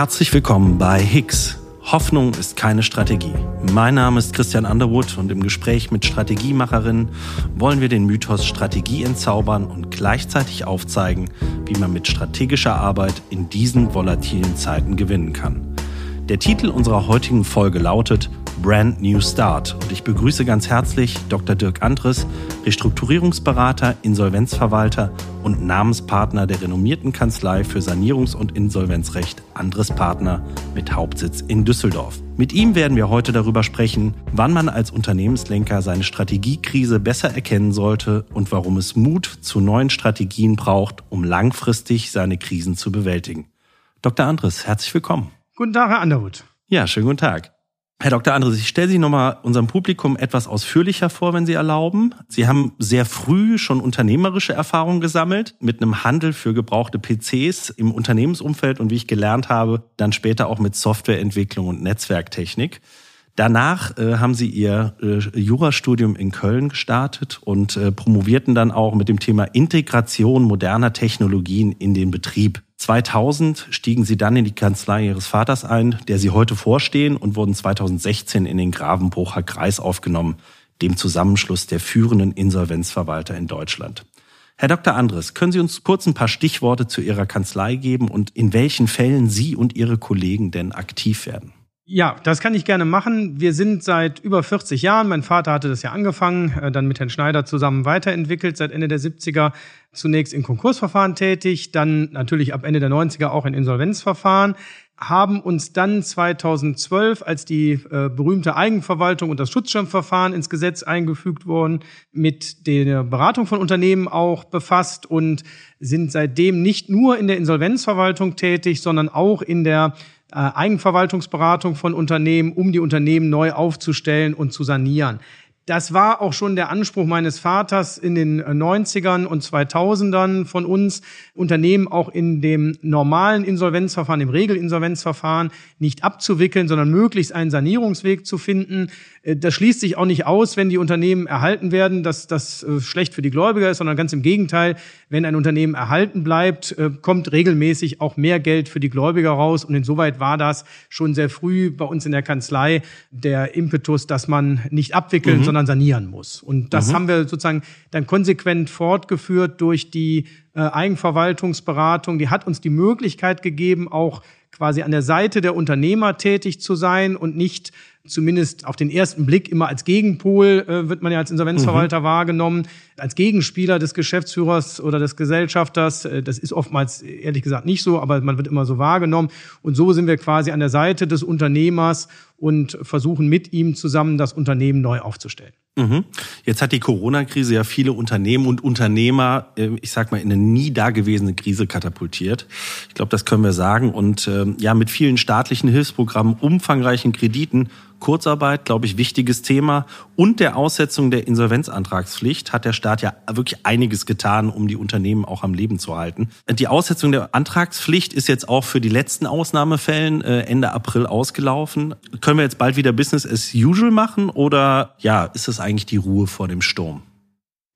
Herzlich willkommen bei Hicks. Hoffnung ist keine Strategie. Mein Name ist Christian Underwood und im Gespräch mit Strategiemacherinnen wollen wir den Mythos Strategie entzaubern und gleichzeitig aufzeigen, wie man mit strategischer Arbeit in diesen volatilen Zeiten gewinnen kann. Der Titel unserer heutigen Folge lautet Brand New Start und ich begrüße ganz herzlich Dr. Dirk Andres, Restrukturierungsberater, Insolvenzverwalter und Namenspartner der renommierten Kanzlei für Sanierungs- und Insolvenzrecht Andres Partner mit Hauptsitz in Düsseldorf. Mit ihm werden wir heute darüber sprechen, wann man als Unternehmenslenker seine Strategiekrise besser erkennen sollte und warum es Mut zu neuen Strategien braucht, um langfristig seine Krisen zu bewältigen. Dr. Andres, herzlich willkommen. Guten Tag, Herr Underwood. Ja, schönen guten Tag. Herr Dr. Andres, ich stelle Sie nochmal unserem Publikum etwas ausführlicher vor, wenn Sie erlauben. Sie haben sehr früh schon unternehmerische Erfahrungen gesammelt mit einem Handel für gebrauchte PCs im Unternehmensumfeld und wie ich gelernt habe, dann später auch mit Softwareentwicklung und Netzwerktechnik. Danach äh, haben sie ihr äh, Jurastudium in Köln gestartet und äh, promovierten dann auch mit dem Thema Integration moderner Technologien in den Betrieb. 2000 stiegen sie dann in die Kanzlei ihres Vaters ein, der sie heute vorstehen und wurden 2016 in den Gravenbrucher Kreis aufgenommen, dem Zusammenschluss der führenden Insolvenzverwalter in Deutschland. Herr Dr. Andres, können Sie uns kurz ein paar Stichworte zu Ihrer Kanzlei geben und in welchen Fällen Sie und Ihre Kollegen denn aktiv werden? Ja, das kann ich gerne machen. Wir sind seit über 40 Jahren, mein Vater hatte das ja angefangen, äh, dann mit Herrn Schneider zusammen weiterentwickelt, seit Ende der 70er zunächst in Konkursverfahren tätig, dann natürlich ab Ende der 90er auch in Insolvenzverfahren, haben uns dann 2012, als die äh, berühmte Eigenverwaltung und das Schutzschirmverfahren ins Gesetz eingefügt wurden, mit der Beratung von Unternehmen auch befasst und sind seitdem nicht nur in der Insolvenzverwaltung tätig, sondern auch in der Eigenverwaltungsberatung von Unternehmen, um die Unternehmen neu aufzustellen und zu sanieren. Das war auch schon der Anspruch meines Vaters in den 90ern und 2000ern von uns, Unternehmen auch in dem normalen Insolvenzverfahren, im Regelinsolvenzverfahren nicht abzuwickeln, sondern möglichst einen Sanierungsweg zu finden. Äh, das schließt sich auch nicht aus, wenn die Unternehmen erhalten werden, dass das äh, schlecht für die Gläubiger ist, sondern ganz im Gegenteil, wenn ein Unternehmen erhalten bleibt, äh, kommt regelmäßig auch mehr Geld für die Gläubiger raus. Und insoweit war das schon sehr früh bei uns in der Kanzlei der Impetus, dass man nicht abwickeln, mhm. Sondern sanieren muss. Und das mhm. haben wir sozusagen dann konsequent fortgeführt durch die Eigenverwaltungsberatung. Die hat uns die Möglichkeit gegeben, auch quasi an der Seite der Unternehmer tätig zu sein und nicht zumindest auf den ersten Blick immer als Gegenpol äh, wird man ja als Insolvenzverwalter mhm. wahrgenommen, als Gegenspieler des Geschäftsführers oder des Gesellschafters. Äh, das ist oftmals ehrlich gesagt nicht so, aber man wird immer so wahrgenommen. Und so sind wir quasi an der Seite des Unternehmers und versuchen mit ihm zusammen das Unternehmen neu aufzustellen. Mhm. Jetzt hat die Corona-Krise ja viele Unternehmen und Unternehmer, äh, ich sag mal, in eine nie dagewesene Krise katapultiert. Ich glaube, das können wir sagen. Und ähm, ja, mit vielen staatlichen Hilfsprogrammen, umfangreichen Krediten Kurzarbeit, glaube ich, wichtiges Thema. Und der Aussetzung der Insolvenzantragspflicht hat der Staat ja wirklich einiges getan, um die Unternehmen auch am Leben zu halten. Die Aussetzung der Antragspflicht ist jetzt auch für die letzten Ausnahmefällen äh, Ende April ausgelaufen. Können wir jetzt bald wieder Business as usual machen oder ja, ist es eigentlich die Ruhe vor dem Sturm?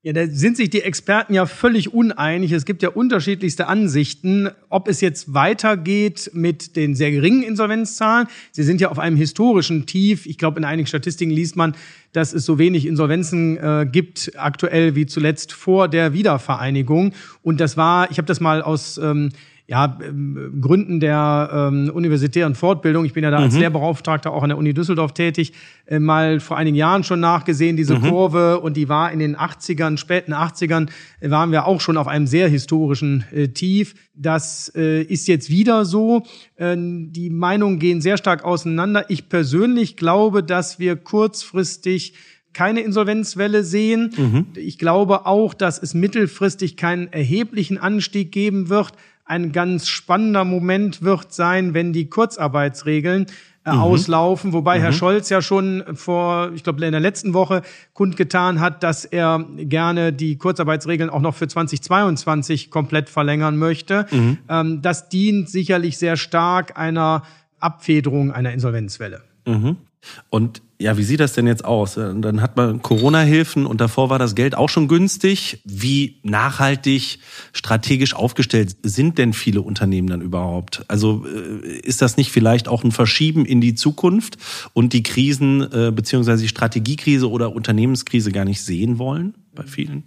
Ja, da sind sich die Experten ja völlig uneinig. Es gibt ja unterschiedlichste Ansichten, ob es jetzt weitergeht mit den sehr geringen Insolvenzzahlen. Sie sind ja auf einem historischen Tief. Ich glaube, in einigen Statistiken liest man, dass es so wenig Insolvenzen äh, gibt aktuell wie zuletzt vor der Wiedervereinigung. Und das war, ich habe das mal aus ähm, ja, ähm, Gründen der ähm, universitären Fortbildung, ich bin ja da als mhm. Lehrbeauftragter auch an der Uni Düsseldorf tätig, äh, mal vor einigen Jahren schon nachgesehen, diese mhm. Kurve, und die war in den 80ern, späten 80ern, äh, waren wir auch schon auf einem sehr historischen äh, Tief. Das äh, ist jetzt wieder so. Äh, die Meinungen gehen sehr stark auseinander. Ich persönlich glaube, dass wir kurzfristig keine Insolvenzwelle sehen. Mhm. Ich glaube auch, dass es mittelfristig keinen erheblichen Anstieg geben wird ein ganz spannender Moment wird sein, wenn die Kurzarbeitsregeln äh, mhm. auslaufen, wobei mhm. Herr Scholz ja schon vor, ich glaube, in der letzten Woche kundgetan hat, dass er gerne die Kurzarbeitsregeln auch noch für 2022 komplett verlängern möchte. Mhm. Ähm, das dient sicherlich sehr stark einer Abfederung einer Insolvenzwelle. Und ja, wie sieht das denn jetzt aus? Dann hat man Corona-Hilfen und davor war das Geld auch schon günstig. Wie nachhaltig, strategisch aufgestellt sind denn viele Unternehmen dann überhaupt? Also äh, ist das nicht vielleicht auch ein Verschieben in die Zukunft und die Krisen äh, beziehungsweise die Strategiekrise oder Unternehmenskrise gar nicht sehen wollen bei vielen?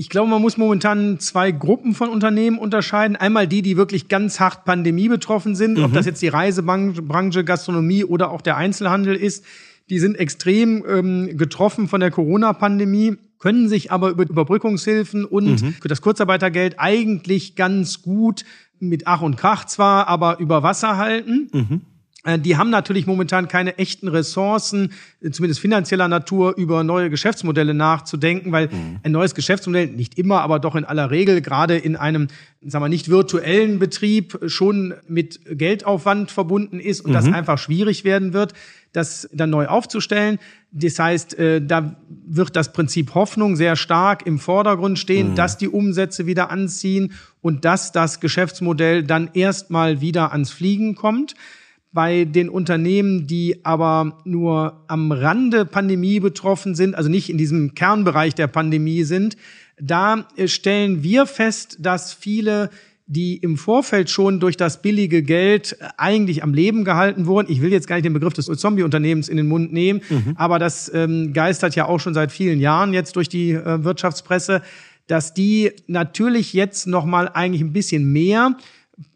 Ich glaube, man muss momentan zwei Gruppen von Unternehmen unterscheiden. Einmal die, die wirklich ganz hart Pandemie betroffen sind, mhm. ob das jetzt die Reisebranche, Gastronomie oder auch der Einzelhandel ist. Die sind extrem ähm, getroffen von der Corona-Pandemie, können sich aber über Überbrückungshilfen und mhm. für das Kurzarbeitergeld eigentlich ganz gut mit Ach und Krach zwar, aber über Wasser halten. Mhm. Äh, die haben natürlich momentan keine echten Ressourcen, äh, zumindest finanzieller Natur, über neue Geschäftsmodelle nachzudenken, weil mhm. ein neues Geschäftsmodell, nicht immer, aber doch in aller Regel, gerade in einem, sagen wir, nicht virtuellen Betrieb schon mit Geldaufwand verbunden ist und mhm. das einfach schwierig werden wird, das dann neu aufzustellen. Das heißt, äh, da wird das Prinzip Hoffnung sehr stark im Vordergrund stehen, mhm. dass die Umsätze wieder anziehen und dass das Geschäftsmodell dann erstmal wieder ans Fliegen kommt. Bei den Unternehmen, die aber nur am Rande Pandemie betroffen sind, also nicht in diesem Kernbereich der Pandemie sind, da äh, stellen wir fest, dass viele die im Vorfeld schon durch das billige Geld äh, eigentlich am Leben gehalten wurden. Ich will jetzt gar nicht den Begriff des Zombie-Unternehmens in den Mund nehmen, mhm. aber das ähm, geistert ja auch schon seit vielen Jahren jetzt durch die äh, Wirtschaftspresse, dass die natürlich jetzt noch mal eigentlich ein bisschen mehr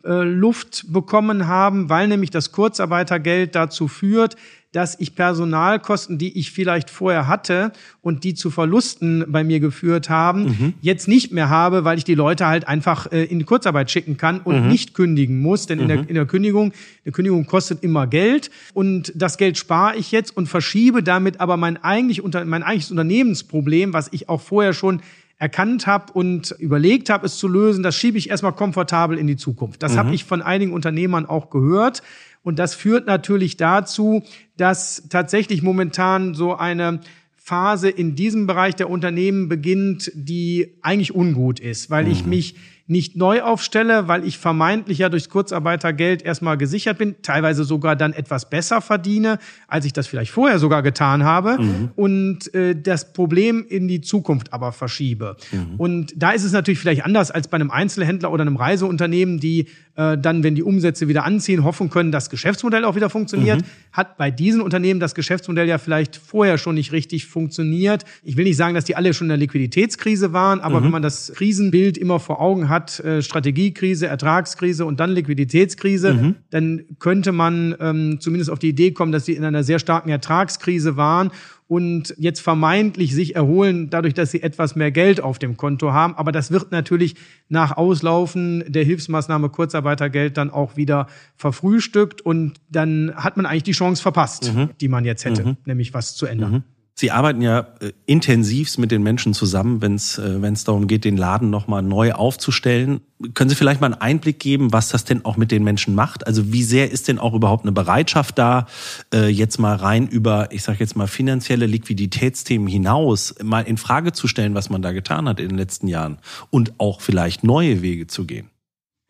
Luft bekommen haben, weil nämlich das Kurzarbeitergeld dazu führt, dass ich Personalkosten, die ich vielleicht vorher hatte und die zu Verlusten bei mir geführt haben, mhm. jetzt nicht mehr habe, weil ich die Leute halt einfach äh, in die Kurzarbeit schicken kann und mhm. nicht kündigen muss. Denn mhm. in, der, mhm. in der Kündigung, eine Kündigung kostet immer Geld und das Geld spare ich jetzt und verschiebe damit aber mein eigentlich unter, mein eigentliches Unternehmensproblem, was ich auch vorher schon erkannt habe und überlegt habe, es zu lösen, das schiebe ich erstmal komfortabel in die Zukunft. Das mhm. habe ich von einigen Unternehmern auch gehört. Und das führt natürlich dazu, dass tatsächlich momentan so eine Phase in diesem Bereich der Unternehmen beginnt, die eigentlich ungut ist, weil mhm. ich mich nicht neu aufstelle, weil ich vermeintlich ja durchs Kurzarbeitergeld erstmal gesichert bin, teilweise sogar dann etwas besser verdiene, als ich das vielleicht vorher sogar getan habe mhm. und äh, das Problem in die Zukunft aber verschiebe. Mhm. Und da ist es natürlich vielleicht anders als bei einem Einzelhändler oder einem Reiseunternehmen, die äh, dann, wenn die Umsätze wieder anziehen, hoffen können, das Geschäftsmodell auch wieder funktioniert. Mhm. Hat bei diesen Unternehmen das Geschäftsmodell ja vielleicht vorher schon nicht richtig funktioniert. Ich will nicht sagen, dass die alle schon in der Liquiditätskrise waren, aber mhm. wenn man das Krisenbild immer vor Augen hat, hat äh, Strategiekrise, Ertragskrise und dann Liquiditätskrise, mhm. dann könnte man ähm, zumindest auf die Idee kommen, dass sie in einer sehr starken Ertragskrise waren und jetzt vermeintlich sich erholen, dadurch, dass sie etwas mehr Geld auf dem Konto haben. Aber das wird natürlich nach Auslaufen der Hilfsmaßnahme Kurzarbeitergeld dann auch wieder verfrühstückt und dann hat man eigentlich die Chance verpasst, mhm. die man jetzt hätte, mhm. nämlich was zu ändern. Mhm. Sie arbeiten ja äh, intensivst mit den Menschen zusammen, wenn es äh, wenn es darum geht, den Laden nochmal neu aufzustellen. Können Sie vielleicht mal einen Einblick geben, was das denn auch mit den Menschen macht? Also wie sehr ist denn auch überhaupt eine Bereitschaft da, äh, jetzt mal rein über, ich sage jetzt mal finanzielle Liquiditätsthemen hinaus, mal in Frage zu stellen, was man da getan hat in den letzten Jahren und auch vielleicht neue Wege zu gehen?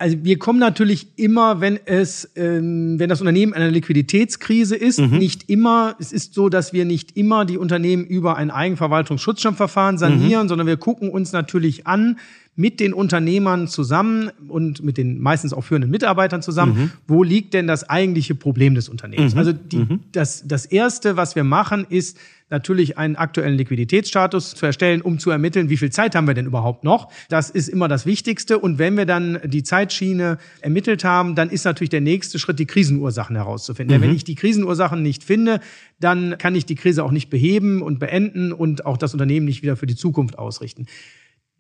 Also wir kommen natürlich immer, wenn es, ähm, wenn das Unternehmen in einer Liquiditätskrise ist, mhm. nicht immer. Es ist so, dass wir nicht immer die Unternehmen über ein Eigenverwaltungsschutzschirmverfahren sanieren, mhm. sondern wir gucken uns natürlich an, mit den Unternehmern zusammen und mit den meistens auch führenden Mitarbeitern zusammen, mhm. wo liegt denn das eigentliche Problem des Unternehmens? Mhm. Also die, mhm. das, das Erste, was wir machen, ist natürlich einen aktuellen Liquiditätsstatus zu erstellen, um zu ermitteln, wie viel Zeit haben wir denn überhaupt noch. Das ist immer das Wichtigste. Und wenn wir dann die Zeitschiene ermittelt haben, dann ist natürlich der nächste Schritt, die Krisenursachen herauszufinden. Mhm. Denn wenn ich die Krisenursachen nicht finde, dann kann ich die Krise auch nicht beheben und beenden und auch das Unternehmen nicht wieder für die Zukunft ausrichten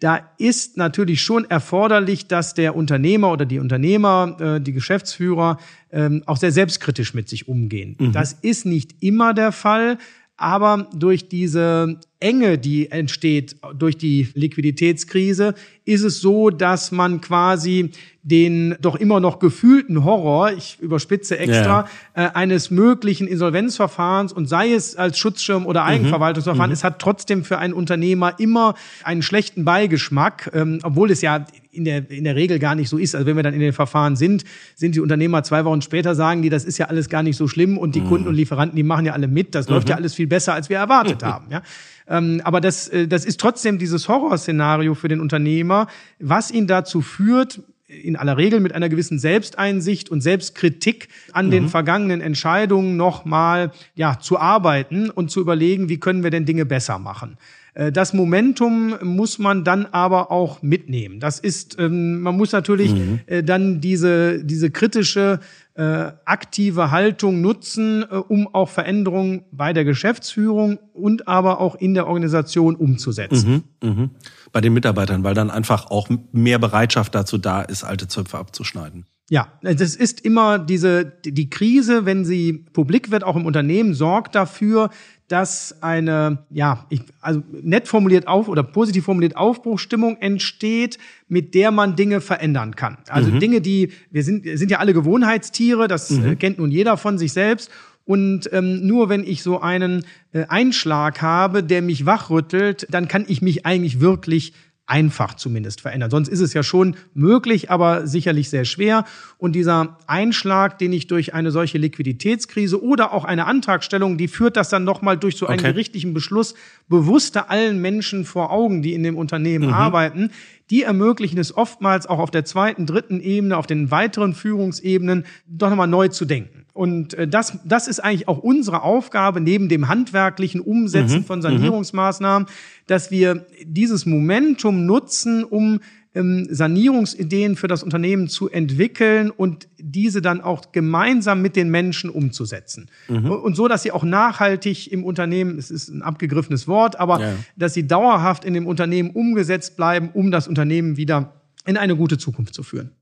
da ist natürlich schon erforderlich, dass der Unternehmer oder die Unternehmer, äh, die Geschäftsführer ähm, auch sehr selbstkritisch mit sich umgehen. Mhm. Das ist nicht immer der Fall, aber durch diese Enge, die entsteht durch die Liquiditätskrise, ist es so, dass man quasi den doch immer noch gefühlten Horror, ich überspitze extra, ja. äh, eines möglichen Insolvenzverfahrens und sei es als Schutzschirm oder mhm. Eigenverwaltungsverfahren, mhm. es hat trotzdem für einen Unternehmer immer einen schlechten Beigeschmack, ähm, obwohl es ja in der, in der Regel gar nicht so ist. Also wenn wir dann in den Verfahren sind, sind die Unternehmer zwei Wochen später sagen die, das ist ja alles gar nicht so schlimm und die mhm. Kunden und Lieferanten, die machen ja alle mit. Das mhm. läuft ja alles viel besser, als wir erwartet mhm. haben. Ja? Ähm, aber das, äh, das ist trotzdem dieses Horrorszenario für den Unternehmer, was ihn dazu führt, in aller Regel mit einer gewissen Selbsteinsicht und Selbstkritik an mhm. den vergangenen Entscheidungen nochmal ja, zu arbeiten und zu überlegen, wie können wir denn Dinge besser machen. Äh, das Momentum muss man dann aber auch mitnehmen. Das ist, ähm, man muss natürlich mhm. Äh, dann diese, diese kritische äh, aktive Haltung nutzen, äh, um auch Veränderungen bei der Geschäftsführung und aber auch in der Organisation umzusetzen. Mhm, mh. Bei den Mitarbeitern, weil dann einfach auch mehr Bereitschaft dazu da ist, alte Zöpfe abzuschneiden. Ja, das ist immer diese, die Krise, wenn sie publik wird, auch im Unternehmen, sorgt dafür, dass eine, ja, ich, also nett formuliert auf oder positiv formuliert Aufbruchstimmung entsteht, mit der man Dinge verändern kann. Also mhm. Dinge, die, wir sind, sind ja alle Gewohnheitstiere, das äh, mhm. kennt nun jeder von sich selbst. Und ähm, nur wenn ich so einen äh, Einschlag habe, der mich wachrüttelt, dann kann ich mich eigentlich wirklich einfach zumindest verändern. Sonst ist es ja schon möglich, aber sicherlich sehr schwer. Und dieser Einschlag, den ich durch eine solche Liquiditätskrise oder auch eine Antragstellung, die führt das dann nochmal durch so einen okay. gerichtlichen Beschluss bewusster allen Menschen vor Augen, die in dem Unternehmen mhm. arbeiten, die ermöglichen es oftmals auch auf der zweiten, dritten Ebene, auf den weiteren Führungsebenen doch nochmal neu zu denken. Und äh, das, das ist eigentlich auch unsere Aufgabe neben dem handwerklichen Umsetzen mhm. von mhm. Sanierungsmaßnahmen, dass wir dieses Momentum nutzen, um ähm, Sanierungsideen für das Unternehmen zu entwickeln und diese dann auch gemeinsam mit den Menschen umzusetzen. Mhm. Und so, dass sie auch nachhaltig im Unternehmen, es ist ein abgegriffenes Wort, aber ja. dass sie dauerhaft in dem Unternehmen umgesetzt bleiben, um das Unternehmen wieder in eine gute Zukunft zu führen.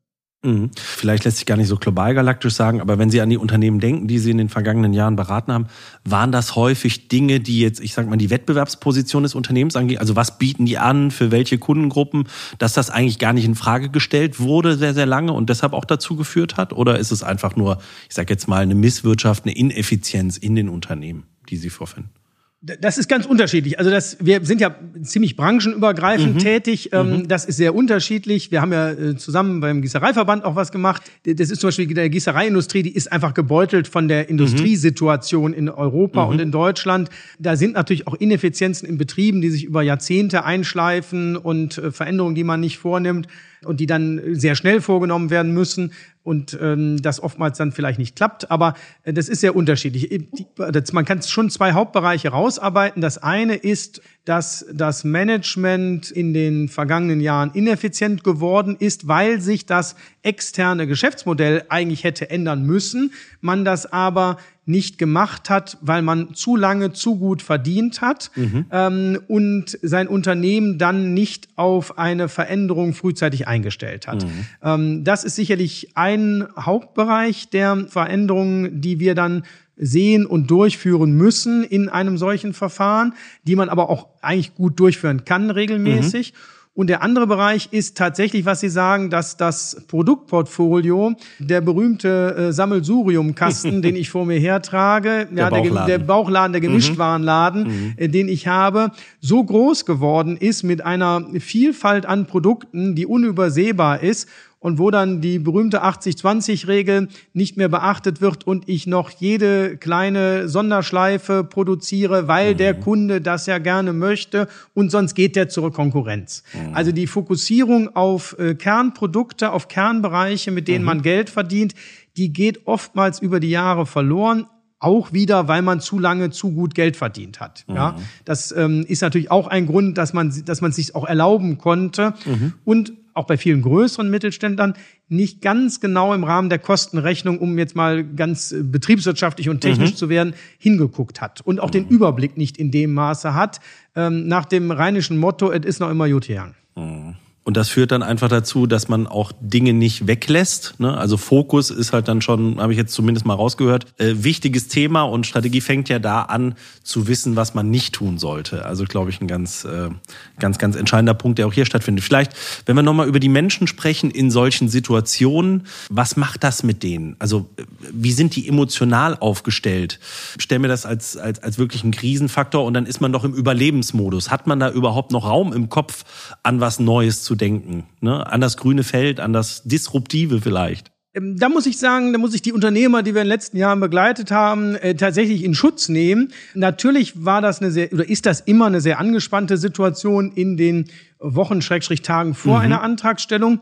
Mhm. Vielleicht lässt sich gar nicht so global galaktisch sagen, aber wenn Sie an die Unternehmen denken, die Sie in den vergangenen Jahren beraten haben, waren das häufig Dinge, die jetzt, ich sag mal, die Wettbewerbsposition des Unternehmens angehen? Also was bieten die an, für welche Kundengruppen, dass das eigentlich gar nicht in Frage gestellt wurde sehr, sehr lange und deshalb auch dazu geführt hat? Oder ist es einfach nur, ich sag jetzt mal, eine Misswirtschaft, eine Ineffizienz in den Unternehmen, die Sie vorfinden? Das ist ganz unterschiedlich. Also das, wir sind ja ziemlich branchenübergreifend mhm. tätig. Ähm, mhm. Das ist sehr unterschiedlich. Wir haben ja äh, zusammen beim Gießereiverband auch was gemacht. Das ist zum Beispiel der Gießereiindustrie, die ist einfach gebeutelt von der Industriesituation in Europa mhm. und in Deutschland. Da sind natürlich auch Ineffizienzen in Betrieben, die sich über Jahrzehnte einschleifen und äh, Veränderungen, die man nicht vornimmt und die dann sehr schnell vorgenommen werden müssen und ähm, das oftmals dann vielleicht nicht klappt. Aber äh, das ist sehr unterschiedlich. Das, man kann schon zwei Hauptbereiche rausarbeiten. Das eine ist, dass das Management in den vergangenen Jahren ineffizient geworden ist, weil sich das externe Geschäftsmodell eigentlich hätte ändern müssen, man das aber nicht gemacht hat, weil man zu lange zu gut verdient hat mhm. ähm, und sein Unternehmen dann nicht auf eine Veränderung frühzeitig eingestellt hat. Mhm. Ähm, das ist sicherlich ein Hauptbereich der Veränderungen, die wir dann sehen und durchführen müssen in einem solchen Verfahren, die man aber auch eigentlich gut durchführen kann regelmäßig. Mhm. Und der andere Bereich ist tatsächlich, was Sie sagen, dass das Produktportfolio, der berühmte äh, Sammelsuriumkasten, den ich vor mir hertrage, der, ja, Bauchladen. Der, der Bauchladen, der mhm. Gemischtwarenladen, mhm. äh, den ich habe, so groß geworden ist mit einer Vielfalt an Produkten, die unübersehbar ist und wo dann die berühmte 80-20-Regel nicht mehr beachtet wird und ich noch jede kleine Sonderschleife produziere, weil mhm. der Kunde das ja gerne möchte und sonst geht der zur Konkurrenz. Mhm. Also die Fokussierung auf äh, Kernprodukte, auf Kernbereiche, mit denen mhm. man Geld verdient, die geht oftmals über die Jahre verloren auch wieder, weil man zu lange zu gut Geld verdient hat. Mhm. Ja, das ähm, ist natürlich auch ein Grund, dass man, dass man sich auch erlauben konnte. Mhm. Und auch bei vielen größeren Mittelständlern nicht ganz genau im Rahmen der Kostenrechnung, um jetzt mal ganz äh, betriebswirtschaftlich und technisch mhm. zu werden, hingeguckt hat und auch mhm. den Überblick nicht in dem Maße hat, ähm, nach dem rheinischen Motto, es ist noch immer gut gegangen. Mhm. Und das führt dann einfach dazu, dass man auch Dinge nicht weglässt. Ne? Also Fokus ist halt dann schon, habe ich jetzt zumindest mal rausgehört, äh, wichtiges Thema und Strategie fängt ja da an zu wissen, was man nicht tun sollte. Also glaube ich ein ganz, äh, ganz, ganz entscheidender Punkt, der auch hier stattfindet. Vielleicht, wenn wir nochmal über die Menschen sprechen in solchen Situationen, was macht das mit denen? Also wie sind die emotional aufgestellt? Stell mir das als, als, als wirklich einen Krisenfaktor und dann ist man doch im Überlebensmodus. Hat man da überhaupt noch Raum im Kopf, an was Neues zu zu denken, ne? an das grüne Feld, an das Disruptive vielleicht. Ähm, da muss ich sagen, da muss ich die Unternehmer, die wir in den letzten Jahren begleitet haben, äh, tatsächlich in Schutz nehmen. Natürlich war das eine sehr, oder ist das immer eine sehr angespannte Situation in den Wochen, Schrägstrich Tagen vor mhm. einer Antragstellung.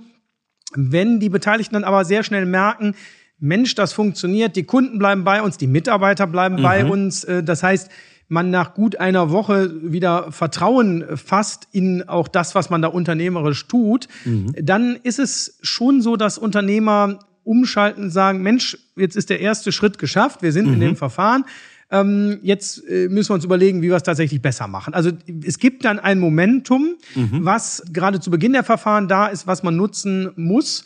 Wenn die Beteiligten dann aber sehr schnell merken, Mensch, das funktioniert, die Kunden bleiben bei uns, die Mitarbeiter bleiben mhm. bei uns. Äh, das heißt, man nach gut einer Woche wieder Vertrauen fasst in auch das, was man da unternehmerisch tut, mhm. dann ist es schon so, dass Unternehmer umschalten und sagen, Mensch, jetzt ist der erste Schritt geschafft, wir sind mhm. in dem Verfahren. Ähm, jetzt äh, müssen wir uns überlegen, wie wir es tatsächlich besser machen. Also es gibt dann ein Momentum, mhm. was gerade zu Beginn der Verfahren da ist, was man nutzen muss,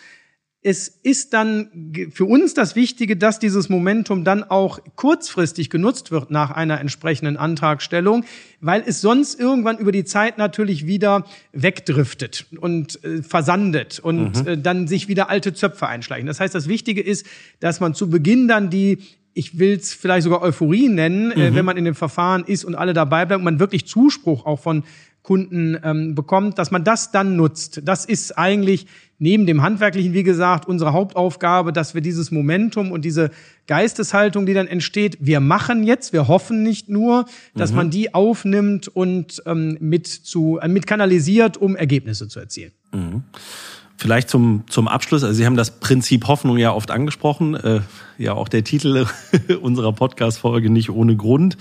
es ist dann für uns das Wichtige, dass dieses Momentum dann auch kurzfristig genutzt wird nach einer entsprechenden Antragstellung, weil es sonst irgendwann über die Zeit natürlich wieder wegdriftet und äh, versandet und mhm. äh, dann sich wieder alte Zöpfe einschleichen. Das heißt, das Wichtige ist, dass man zu Beginn dann die ich will es vielleicht sogar Euphorie nennen, äh, mhm. wenn man in dem Verfahren ist und alle dabei bleiben und man wirklich Zuspruch auch von Kunden ähm, bekommt, dass man das dann nutzt. Das ist eigentlich neben dem Handwerklichen, wie gesagt, unsere Hauptaufgabe, dass wir dieses Momentum und diese Geisteshaltung, die dann entsteht, wir machen jetzt, wir hoffen nicht nur, dass mhm. man die aufnimmt und ähm, mit, zu, äh, mit kanalisiert, um Ergebnisse zu erzielen. Mhm. Vielleicht zum, zum Abschluss, also Sie haben das Prinzip Hoffnung ja oft angesprochen, äh, ja auch der Titel unserer Podcast-Folge nicht ohne Grund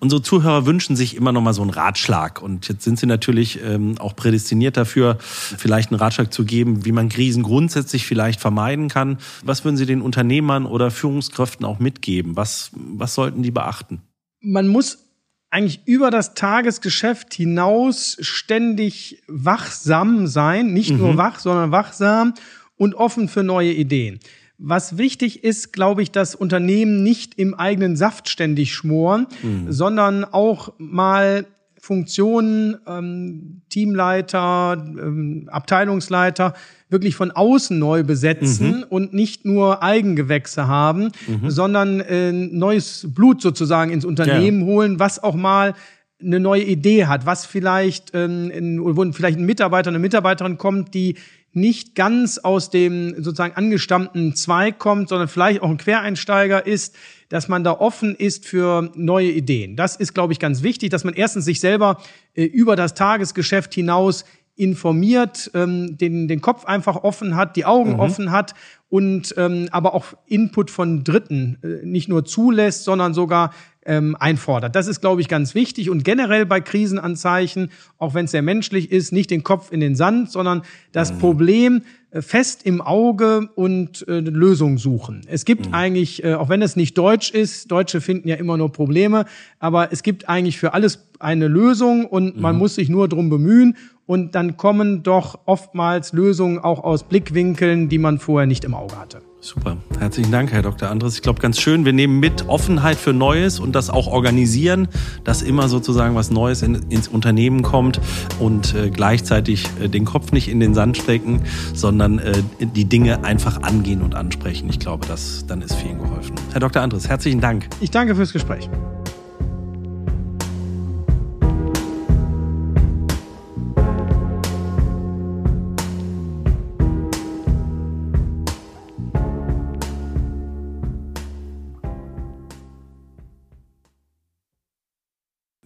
unsere Zuhörer wünschen sich immer noch mal so einen Ratschlag. Und jetzt sind sie natürlich ähm, auch prädestiniert dafür, vielleicht einen Ratschlag zu geben, wie man Krisen grundsätzlich vielleicht vermeiden kann. Was würden Sie den Unternehmern oder Führungskräften auch mitgeben? Was, was sollten die beachten? Man muss eigentlich über das Tagesgeschäft hinaus ständig wachsam sein, nicht mhm. nur wach, sondern wachsam und offen für neue Ideen. Was wichtig ist, glaube ich, dass Unternehmen nicht im eigenen Saft ständig schmoren, mhm. sondern auch mal Funktionen, ähm, Teamleiter, ähm, Abteilungsleiter wirklich von außen neu besetzen mhm. und nicht nur Eigengewächse haben, mhm. sondern äh, neues Blut sozusagen ins Unternehmen ja. holen, was auch mal eine neue Idee hat, was vielleicht, ähm, in, wo vielleicht ein Mitarbeiter, eine Mitarbeiterin kommt, die nicht ganz aus dem sozusagen angestammten Zweig kommt, sondern vielleicht auch ein Quereinsteiger ist, dass man da offen ist für neue Ideen. Das ist, glaube ich, ganz wichtig, dass man erstens sich selber äh, über das Tagesgeschäft hinaus informiert, ähm, den, den Kopf einfach offen hat, die Augen mhm. offen hat und ähm, aber auch Input von Dritten äh, nicht nur zulässt, sondern sogar ähm, einfordert. Das ist, glaube ich, ganz wichtig. Und generell bei Krisenanzeichen, auch wenn es sehr menschlich ist, nicht den Kopf in den Sand, sondern das mhm. Problem äh, fest im Auge und äh, Lösungen suchen. Es gibt mhm. eigentlich, äh, auch wenn es nicht deutsch ist, Deutsche finden ja immer nur Probleme, aber es gibt eigentlich für alles eine Lösung und mhm. man muss sich nur drum bemühen und dann kommen doch oftmals Lösungen auch aus Blickwinkeln, die man vorher nicht im Auge hatte. Super. Herzlichen Dank, Herr Dr. Andres. Ich glaube, ganz schön. Wir nehmen mit Offenheit für Neues und das auch organisieren, dass immer sozusagen was Neues in, ins Unternehmen kommt und äh, gleichzeitig äh, den Kopf nicht in den Sand stecken, sondern äh, die Dinge einfach angehen und ansprechen. Ich glaube, das, dann ist vielen geholfen. Herr Dr. Andres, herzlichen Dank. Ich danke fürs Gespräch.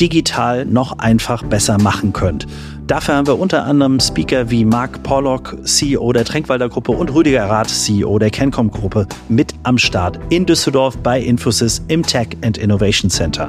digital noch einfach besser machen könnt. Dafür haben wir unter anderem Speaker wie Mark Pollock, CEO der Tränkwalder Gruppe und Rüdiger Rath, CEO der Kencom Gruppe mit am Start in Düsseldorf bei Infosys im Tech and Innovation Center.